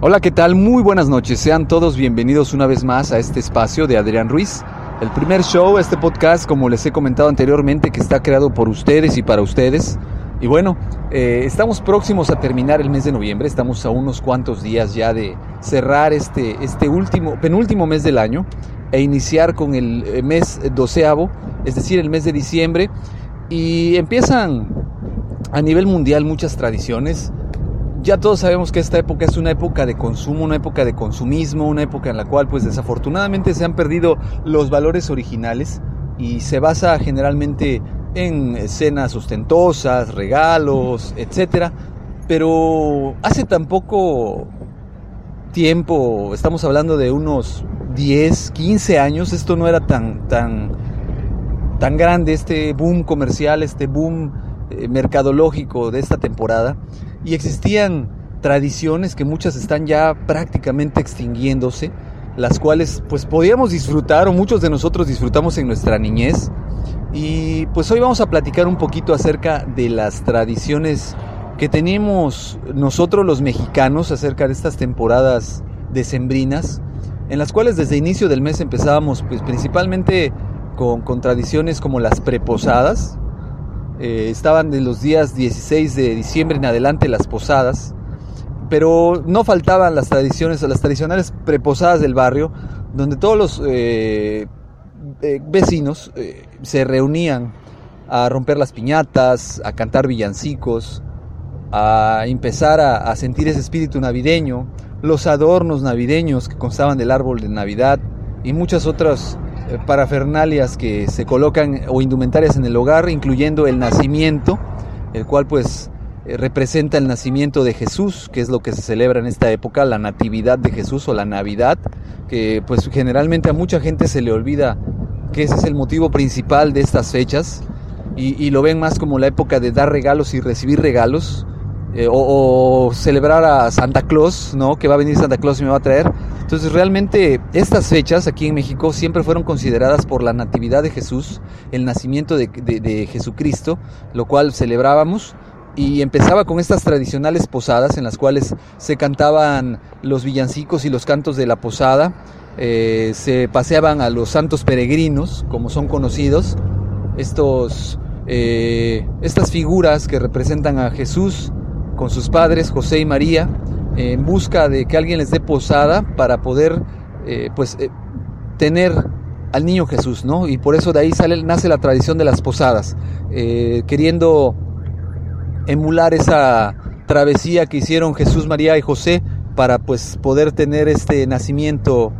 Hola, ¿qué tal? Muy buenas noches. Sean todos bienvenidos una vez más a este espacio de Adrián Ruiz. El primer show, este podcast, como les he comentado anteriormente, que está creado por ustedes y para ustedes. Y bueno, eh, estamos próximos a terminar el mes de noviembre, estamos a unos cuantos días ya de cerrar este, este último, penúltimo mes del año e iniciar con el eh, mes doceavo, es decir, el mes de diciembre. Y empiezan a nivel mundial muchas tradiciones, ya todos sabemos que esta época es una época de consumo, una época de consumismo, una época en la cual pues desafortunadamente se han perdido los valores originales y se basa generalmente en cenas ostentosas, regalos, etcétera. Pero hace tan poco tiempo, estamos hablando de unos 10, 15 años, esto no era tan tan tan grande este boom comercial, este boom eh, mercadológico de esta temporada y existían tradiciones que muchas están ya prácticamente extinguiéndose, las cuales pues podíamos disfrutar o muchos de nosotros disfrutamos en nuestra niñez. Y pues hoy vamos a platicar un poquito acerca de las tradiciones que tenemos nosotros los mexicanos acerca de estas temporadas decembrinas, en las cuales desde inicio del mes empezábamos pues principalmente con, con tradiciones como las preposadas, eh, estaban de los días 16 de diciembre en adelante las posadas, pero no faltaban las tradiciones, las tradicionales preposadas del barrio, donde todos los eh, eh, vecinos se reunían a romper las piñatas, a cantar villancicos, a empezar a, sentir ese espíritu navideño, los adornos navideños que constaban del árbol de Navidad y muchas otras parafernalias que se colocan o indumentarias en el hogar, incluyendo el nacimiento, el cual pues eh, representa el nacimiento de Jesús, que es lo que se celebra en esta época, la natividad de Jesús o la Navidad, que pues generalmente a mucha gente se le olvida que ese es el motivo principal de estas fechas y, lo ven más como la época de dar regalos y recibir regalos. Eh, o, celebrar a Santa Claus, ¿no? Que va a venir Santa Claus y me va a traer. Entonces realmente estas fechas aquí en México siempre fueron consideradas por la natividad de Jesús, el nacimiento de, Jesucristo, lo cual celebrábamos y empezaba con estas tradicionales posadas en las cuales se cantaban los villancicos y los cantos de la posada, eh, se paseaban a los santos peregrinos, como son conocidos, estos, eh, estas figuras que representan a Jesús con sus padres, José y María, en busca de que alguien les dé posada para poder eh, pues eh, tener al niño Jesús, ¿no? Y por eso de ahí sale, nace la tradición de las posadas, eh, queriendo emular esa travesía que hicieron Jesús, María y José para pues poder tener este nacimiento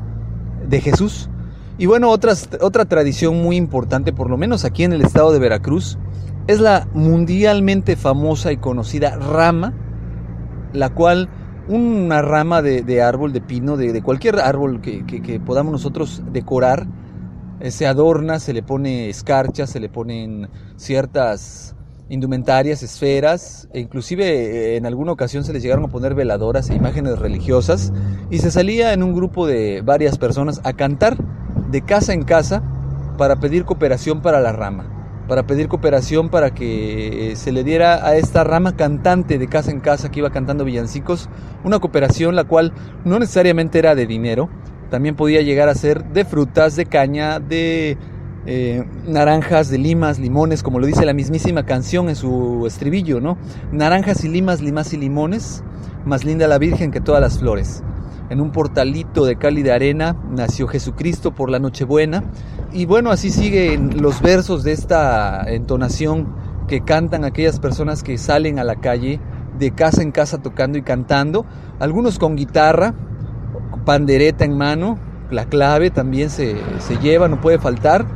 de Jesús. Y bueno, otra, otra tradición muy importante, por lo menos aquí en el estado de Veracruz, es la mundialmente famosa y conocida rama, la cual una rama de, árbol, de pino, de, cualquier árbol que, podamos nosotros decorar, eh, se adorna, se le pone escarcha, se le ponen ciertas indumentarias, esferas, e inclusive eh, en alguna ocasión se les llegaron a poner veladoras e imágenes religiosas y se salía en un grupo de varias personas a cantar de casa en casa para pedir cooperación para la rama, para pedir cooperación para que eh, se le diera a esta rama cantante de casa en casa que iba cantando villancicos, una cooperación la cual no necesariamente era de dinero, también podía llegar a ser de frutas, de caña, de eh, naranjas, de limas, limones, como lo dice la mismísima canción en su estribillo, ¿no? Naranjas y limas, limas y limones, más linda la Virgen que todas las flores. En un portalito de cálida arena nació Jesucristo por la Nochebuena. Y bueno, así siguen los versos de esta entonación que cantan aquellas personas que salen a la calle de casa en casa tocando y cantando, algunos con guitarra, pandereta en mano, la clave también se, se lleva, no puede faltar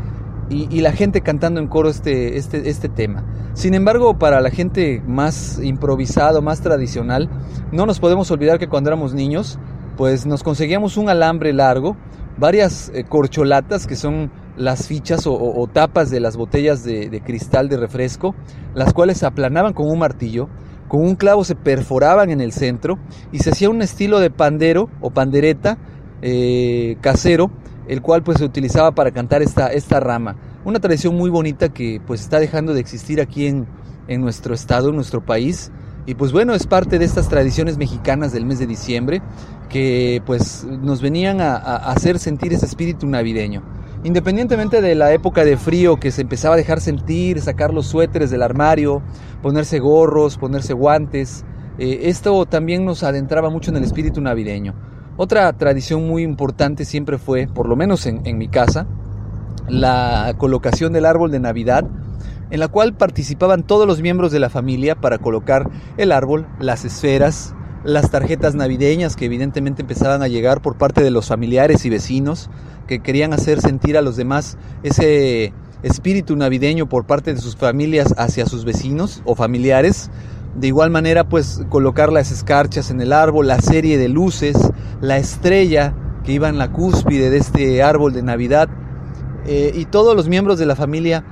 y, la gente cantando en coro este, este, este tema. Sin embargo, para la gente más improvisado, más tradicional, no nos podemos olvidar que cuando éramos niños, pues nos conseguíamos un alambre largo, varias eh, corcholatas que son las fichas o, tapas de las botellas de, cristal de refresco, las cuales se aplanaban con un martillo, con un clavo se perforaban en el centro y se hacía un estilo de pandero o pandereta eh, casero el cual pues se utilizaba para cantar esta, esta rama. Una tradición muy bonita que pues está dejando de existir aquí en, en nuestro estado, en nuestro país. Y pues bueno, es parte de estas tradiciones mexicanas del mes de diciembre que pues nos venían a, hacer sentir ese espíritu navideño. Independientemente de la época de frío que se empezaba a dejar sentir, sacar los suéteres del armario, ponerse gorros, ponerse guantes, eh, esto también nos adentraba mucho en el espíritu navideño. Otra tradición muy importante siempre fue, por lo menos en, mi casa, la colocación del árbol de Navidad, en la cual participaban todos los miembros de la familia para colocar el árbol, las esferas, las tarjetas navideñas que evidentemente empezaban a llegar por parte de los familiares y vecinos que querían hacer sentir a los demás ese espíritu navideño por parte de sus familias hacia sus vecinos o familiares de igual manera, pues colocar las escarchas en el árbol, la serie de luces, la estrella que iba en la cúspide de este árbol de Navidad. Eh, y todos los miembros de la familia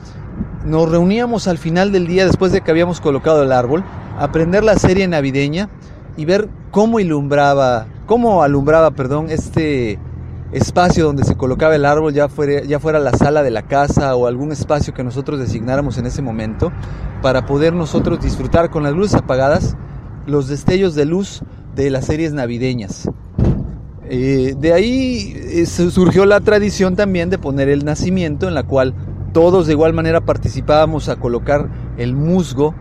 nos reuníamos al final del día, después de que habíamos colocado el árbol, a prender la serie navideña y ver cómo ilumbraba, cómo alumbraba, perdón, este espacio donde se colocaba el árbol, ya fuera, ya fuera la sala de la casa o algún espacio que nosotros designáramos en ese momento, para poder nosotros disfrutar con las luces apagadas los destellos de luz de las series navideñas. Eh, de ahí eh, surgió la tradición también de poner el nacimiento, en la cual todos de igual manera participábamos a colocar el musgo,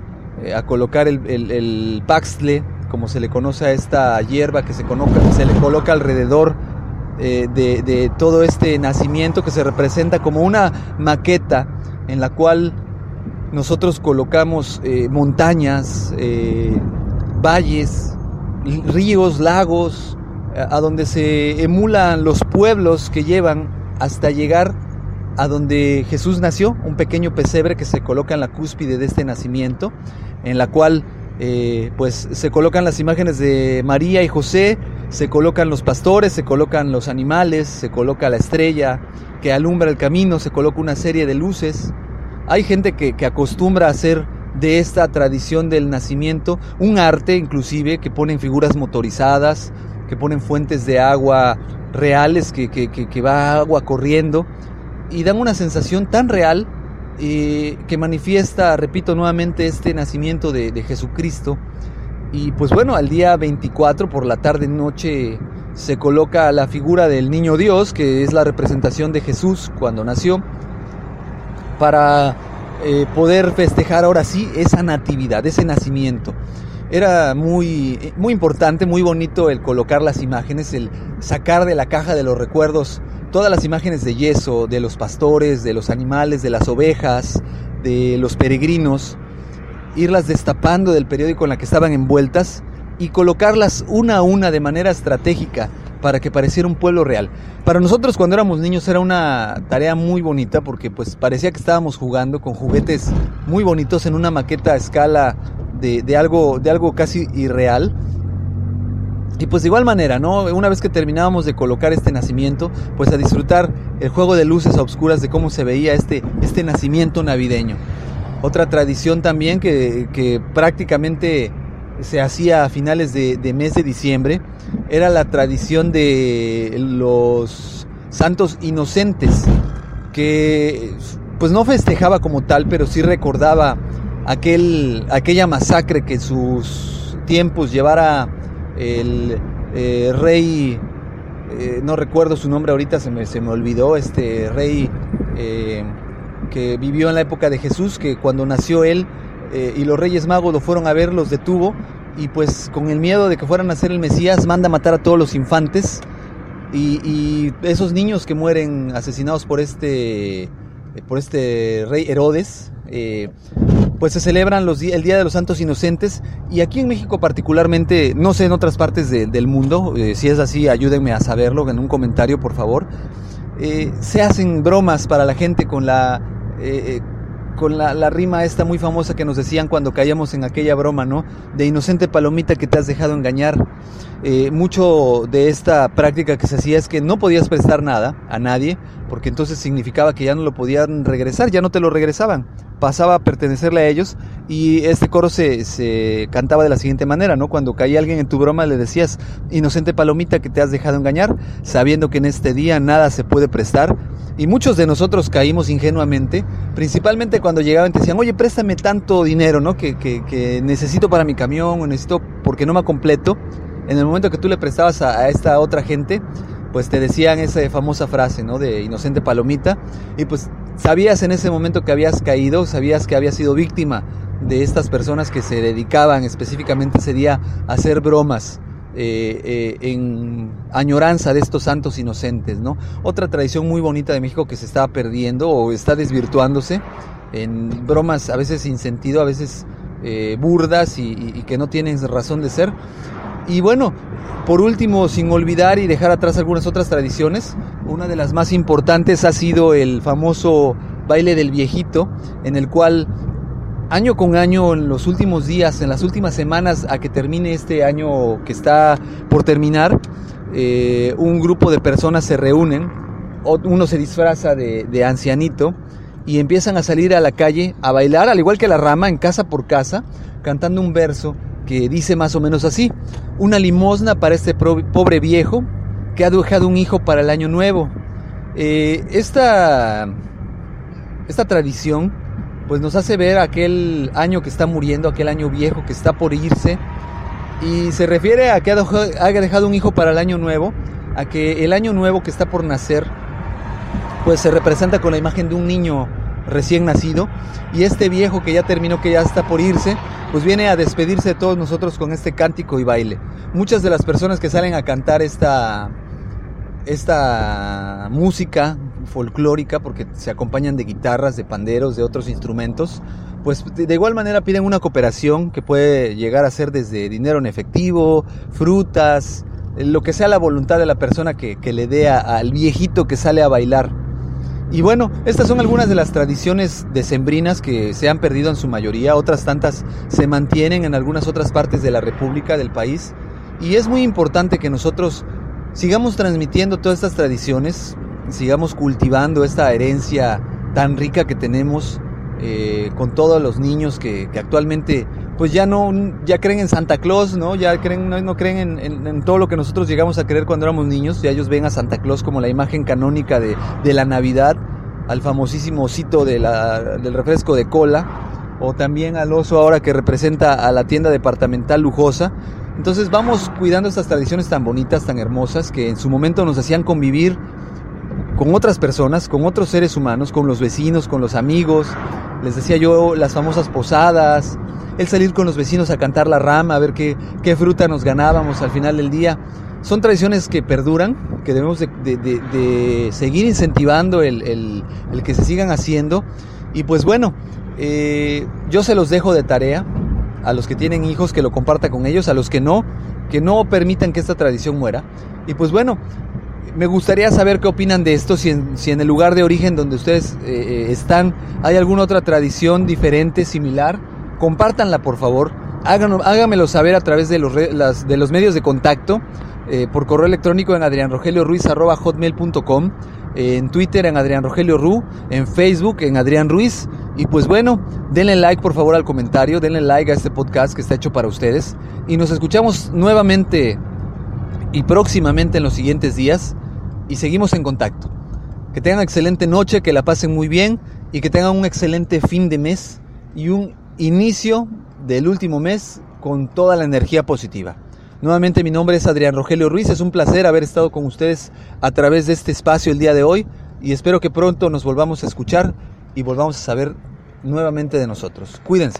eh, a colocar el, el, paxtle, como se le conoce a esta hierba que se, se le coloca alrededor de, de, todo este nacimiento que se representa como una maqueta en la cual nosotros colocamos eh, montañas, eh, valles, ríos, lagos, a donde se emulan los pueblos que llevan hasta llegar a donde Jesús nació, un pequeño pesebre que se coloca en la cúspide de este nacimiento, en la cual eh, pues se colocan las imágenes de María y José, se colocan los pastores, se colocan los animales, se coloca la estrella que alumbra el camino, se coloca una serie de luces. Hay gente que, acostumbra a hacer de esta tradición del nacimiento un arte inclusive que ponen figuras motorizadas, que ponen fuentes de agua reales, que, que, va agua corriendo y dan una sensación tan real eh, que manifiesta, repito nuevamente, este nacimiento de, Jesucristo. Y pues bueno, al día 24 por la tarde noche se coloca la figura del niño Dios, que es la representación de Jesús cuando nació para eh, poder festejar ahora sí esa natividad, ese nacimiento. Era muy, muy importante, muy bonito el colocar las imágenes, el sacar de la caja de los recuerdos todas las imágenes de yeso, de los pastores, de los animales, de las ovejas, de los peregrinos, irlas destapando del periódico en la que estaban envueltas y colocarlas una a una de manera estratégica para que pareciera un pueblo real. Para nosotros cuando éramos niños era una tarea muy bonita porque pues parecía que estábamos jugando con juguetes muy bonitos en una maqueta a escala de, algo, de algo casi irreal. Y pues de igual manera, ¿no? Una vez que terminábamos de colocar este nacimiento, pues a disfrutar el juego de luces a oscuras de cómo se veía este, este nacimiento navideño. Otra tradición también que, prácticamente se hacía a finales de, mes de diciembre era la tradición de los santos inocentes, que pues no festejaba como tal, pero sí recordaba aquel, aquella masacre que en sus tiempos llevara el eh, rey, eh, no recuerdo su nombre ahorita, se me, se me olvidó, este rey eh, que vivió en la época de Jesús, que cuando nació él y los reyes magos lo fueron a ver, los detuvo y pues con el miedo de que fueran a ser el Mesías, manda a matar a todos los infantes y, esos niños que mueren asesinados por este, por este rey Herodes, pues se celebran los, el Día de los Santos Inocentes y aquí en México particularmente, no sé en otras partes del mundo, eh, si es así ayúdenme a saberlo en un comentario por favor, eh, se hacen bromas para la gente con la... Eh, con la, rima esta muy famosa que nos decían cuando caíamos en aquella broma, ¿no? De inocente palomita que te has dejado engañar. mucho de esta práctica que se hacía es que no podías prestar nada a nadie, porque entonces significaba que ya no lo podían regresar, ya no te lo regresaban pasaba a pertenecerle a ellos y este coro se, se, cantaba de la siguiente manera, ¿no? Cuando caía alguien en tu broma le decías, inocente palomita que te has dejado engañar, sabiendo que en este día nada se puede prestar. Y muchos de nosotros caímos ingenuamente, principalmente cuando llegaban y te decían, oye, préstame tanto dinero, ¿no? Que, que, necesito para mi camión o necesito porque no me completo. En el momento que tú le prestabas a esta otra gente, pues te decían esa famosa frase, ¿no? De inocente palomita. Y pues sabías en ese momento que habías caído, sabías que habías sido víctima de estas personas que se dedicaban específicamente ese día a hacer bromas. Eh, eh, en añoranza de estos santos inocentes, ¿no? Otra tradición muy bonita de México que se está perdiendo o está desvirtuándose en bromas a veces sin sentido, a veces eh, burdas y, y, que no tienen razón de ser. Y bueno, por último, sin olvidar y dejar atrás algunas otras tradiciones, una de las más importantes ha sido el famoso baile del viejito, en el cual año con año, en los últimos días, en las últimas semanas a que termine este año que está por terminar, eh, un grupo de personas se reúnen, uno se disfraza de, de ancianito y empiezan a salir a la calle a bailar, al igual que la rama, en casa por casa, cantando un verso que dice más o menos así, una limosna para este pobre viejo que ha dejado un hijo para el año nuevo. Eh, esta, esta tradición pues nos hace ver aquel año que está muriendo, aquel año viejo que está por irse y se refiere a que haya dejado un hijo para el año nuevo, a que el año nuevo que está por nacer pues se representa con la imagen de un niño recién nacido y este viejo que ya terminó, que ya está por irse, pues viene a despedirse de todos nosotros con este cántico y baile. Muchas de las personas que salen a cantar esta, esta música folclórica, porque se acompañan de guitarras, de panderos, de otros instrumentos, pues de igual manera piden una cooperación que puede llegar a ser desde dinero en efectivo, frutas, lo que sea la voluntad de la persona que, que le dé al viejito que sale a bailar y bueno, estas son algunas de las tradiciones decembrinas que se han perdido en su mayoría, otras tantas se mantienen en algunas otras partes de la República, del país. Y es muy importante que nosotros sigamos transmitiendo todas estas tradiciones, sigamos cultivando esta herencia tan rica que tenemos eh, con todos los niños que, actualmente pues ya no ya creen en Santa Claus no ya creen no, creen en, todo lo que nosotros llegamos a creer cuando éramos niños. Ya ellos ven a Santa Claus como la imagen canónica de, la Navidad al famosísimo osito de del refresco de cola o también al oso ahora que representa a la tienda departamental lujosa. Entonces vamos cuidando estas tradiciones tan bonitas tan hermosas que en su momento nos hacían convivir con otras personas, con otros seres humanos, con los vecinos, con los amigos. Les decía yo las famosas posadas, el salir con los vecinos a cantar la rama, a ver qué, qué fruta nos ganábamos al final del día. Son tradiciones que perduran, que debemos de, seguir incentivando el, que se sigan haciendo. Y pues bueno, eh, yo se los dejo de tarea a los que tienen hijos que lo comparta con ellos, a los que no, que no permitan que esta tradición muera. Y pues bueno, me gustaría saber qué opinan de esto, si en, el lugar de origen donde ustedes eh, eh, están hay alguna otra tradición diferente, similar. Compártanla, por favor. háganmelo saber a través de los, de los medios de contacto, eh, por correo electrónico en adrianrogelioruiz.hotmail.com. en Twitter en Adrián Rogelio Ru, en Facebook en Adrián Ruiz. Y pues bueno, denle like por favor al comentario, denle like a este podcast que está hecho para ustedes. Y nos escuchamos nuevamente y próximamente en los siguientes días. Y seguimos en contacto. Que tengan excelente noche, que la pasen muy bien y que tengan un excelente fin de mes y un inicio del último mes con toda la energía positiva. Nuevamente mi nombre es Adrián Rogelio Ruiz, es un placer haber estado con ustedes a través de este espacio el día de hoy y espero que pronto nos volvamos a escuchar y volvamos a saber nuevamente de nosotros. Cuídense.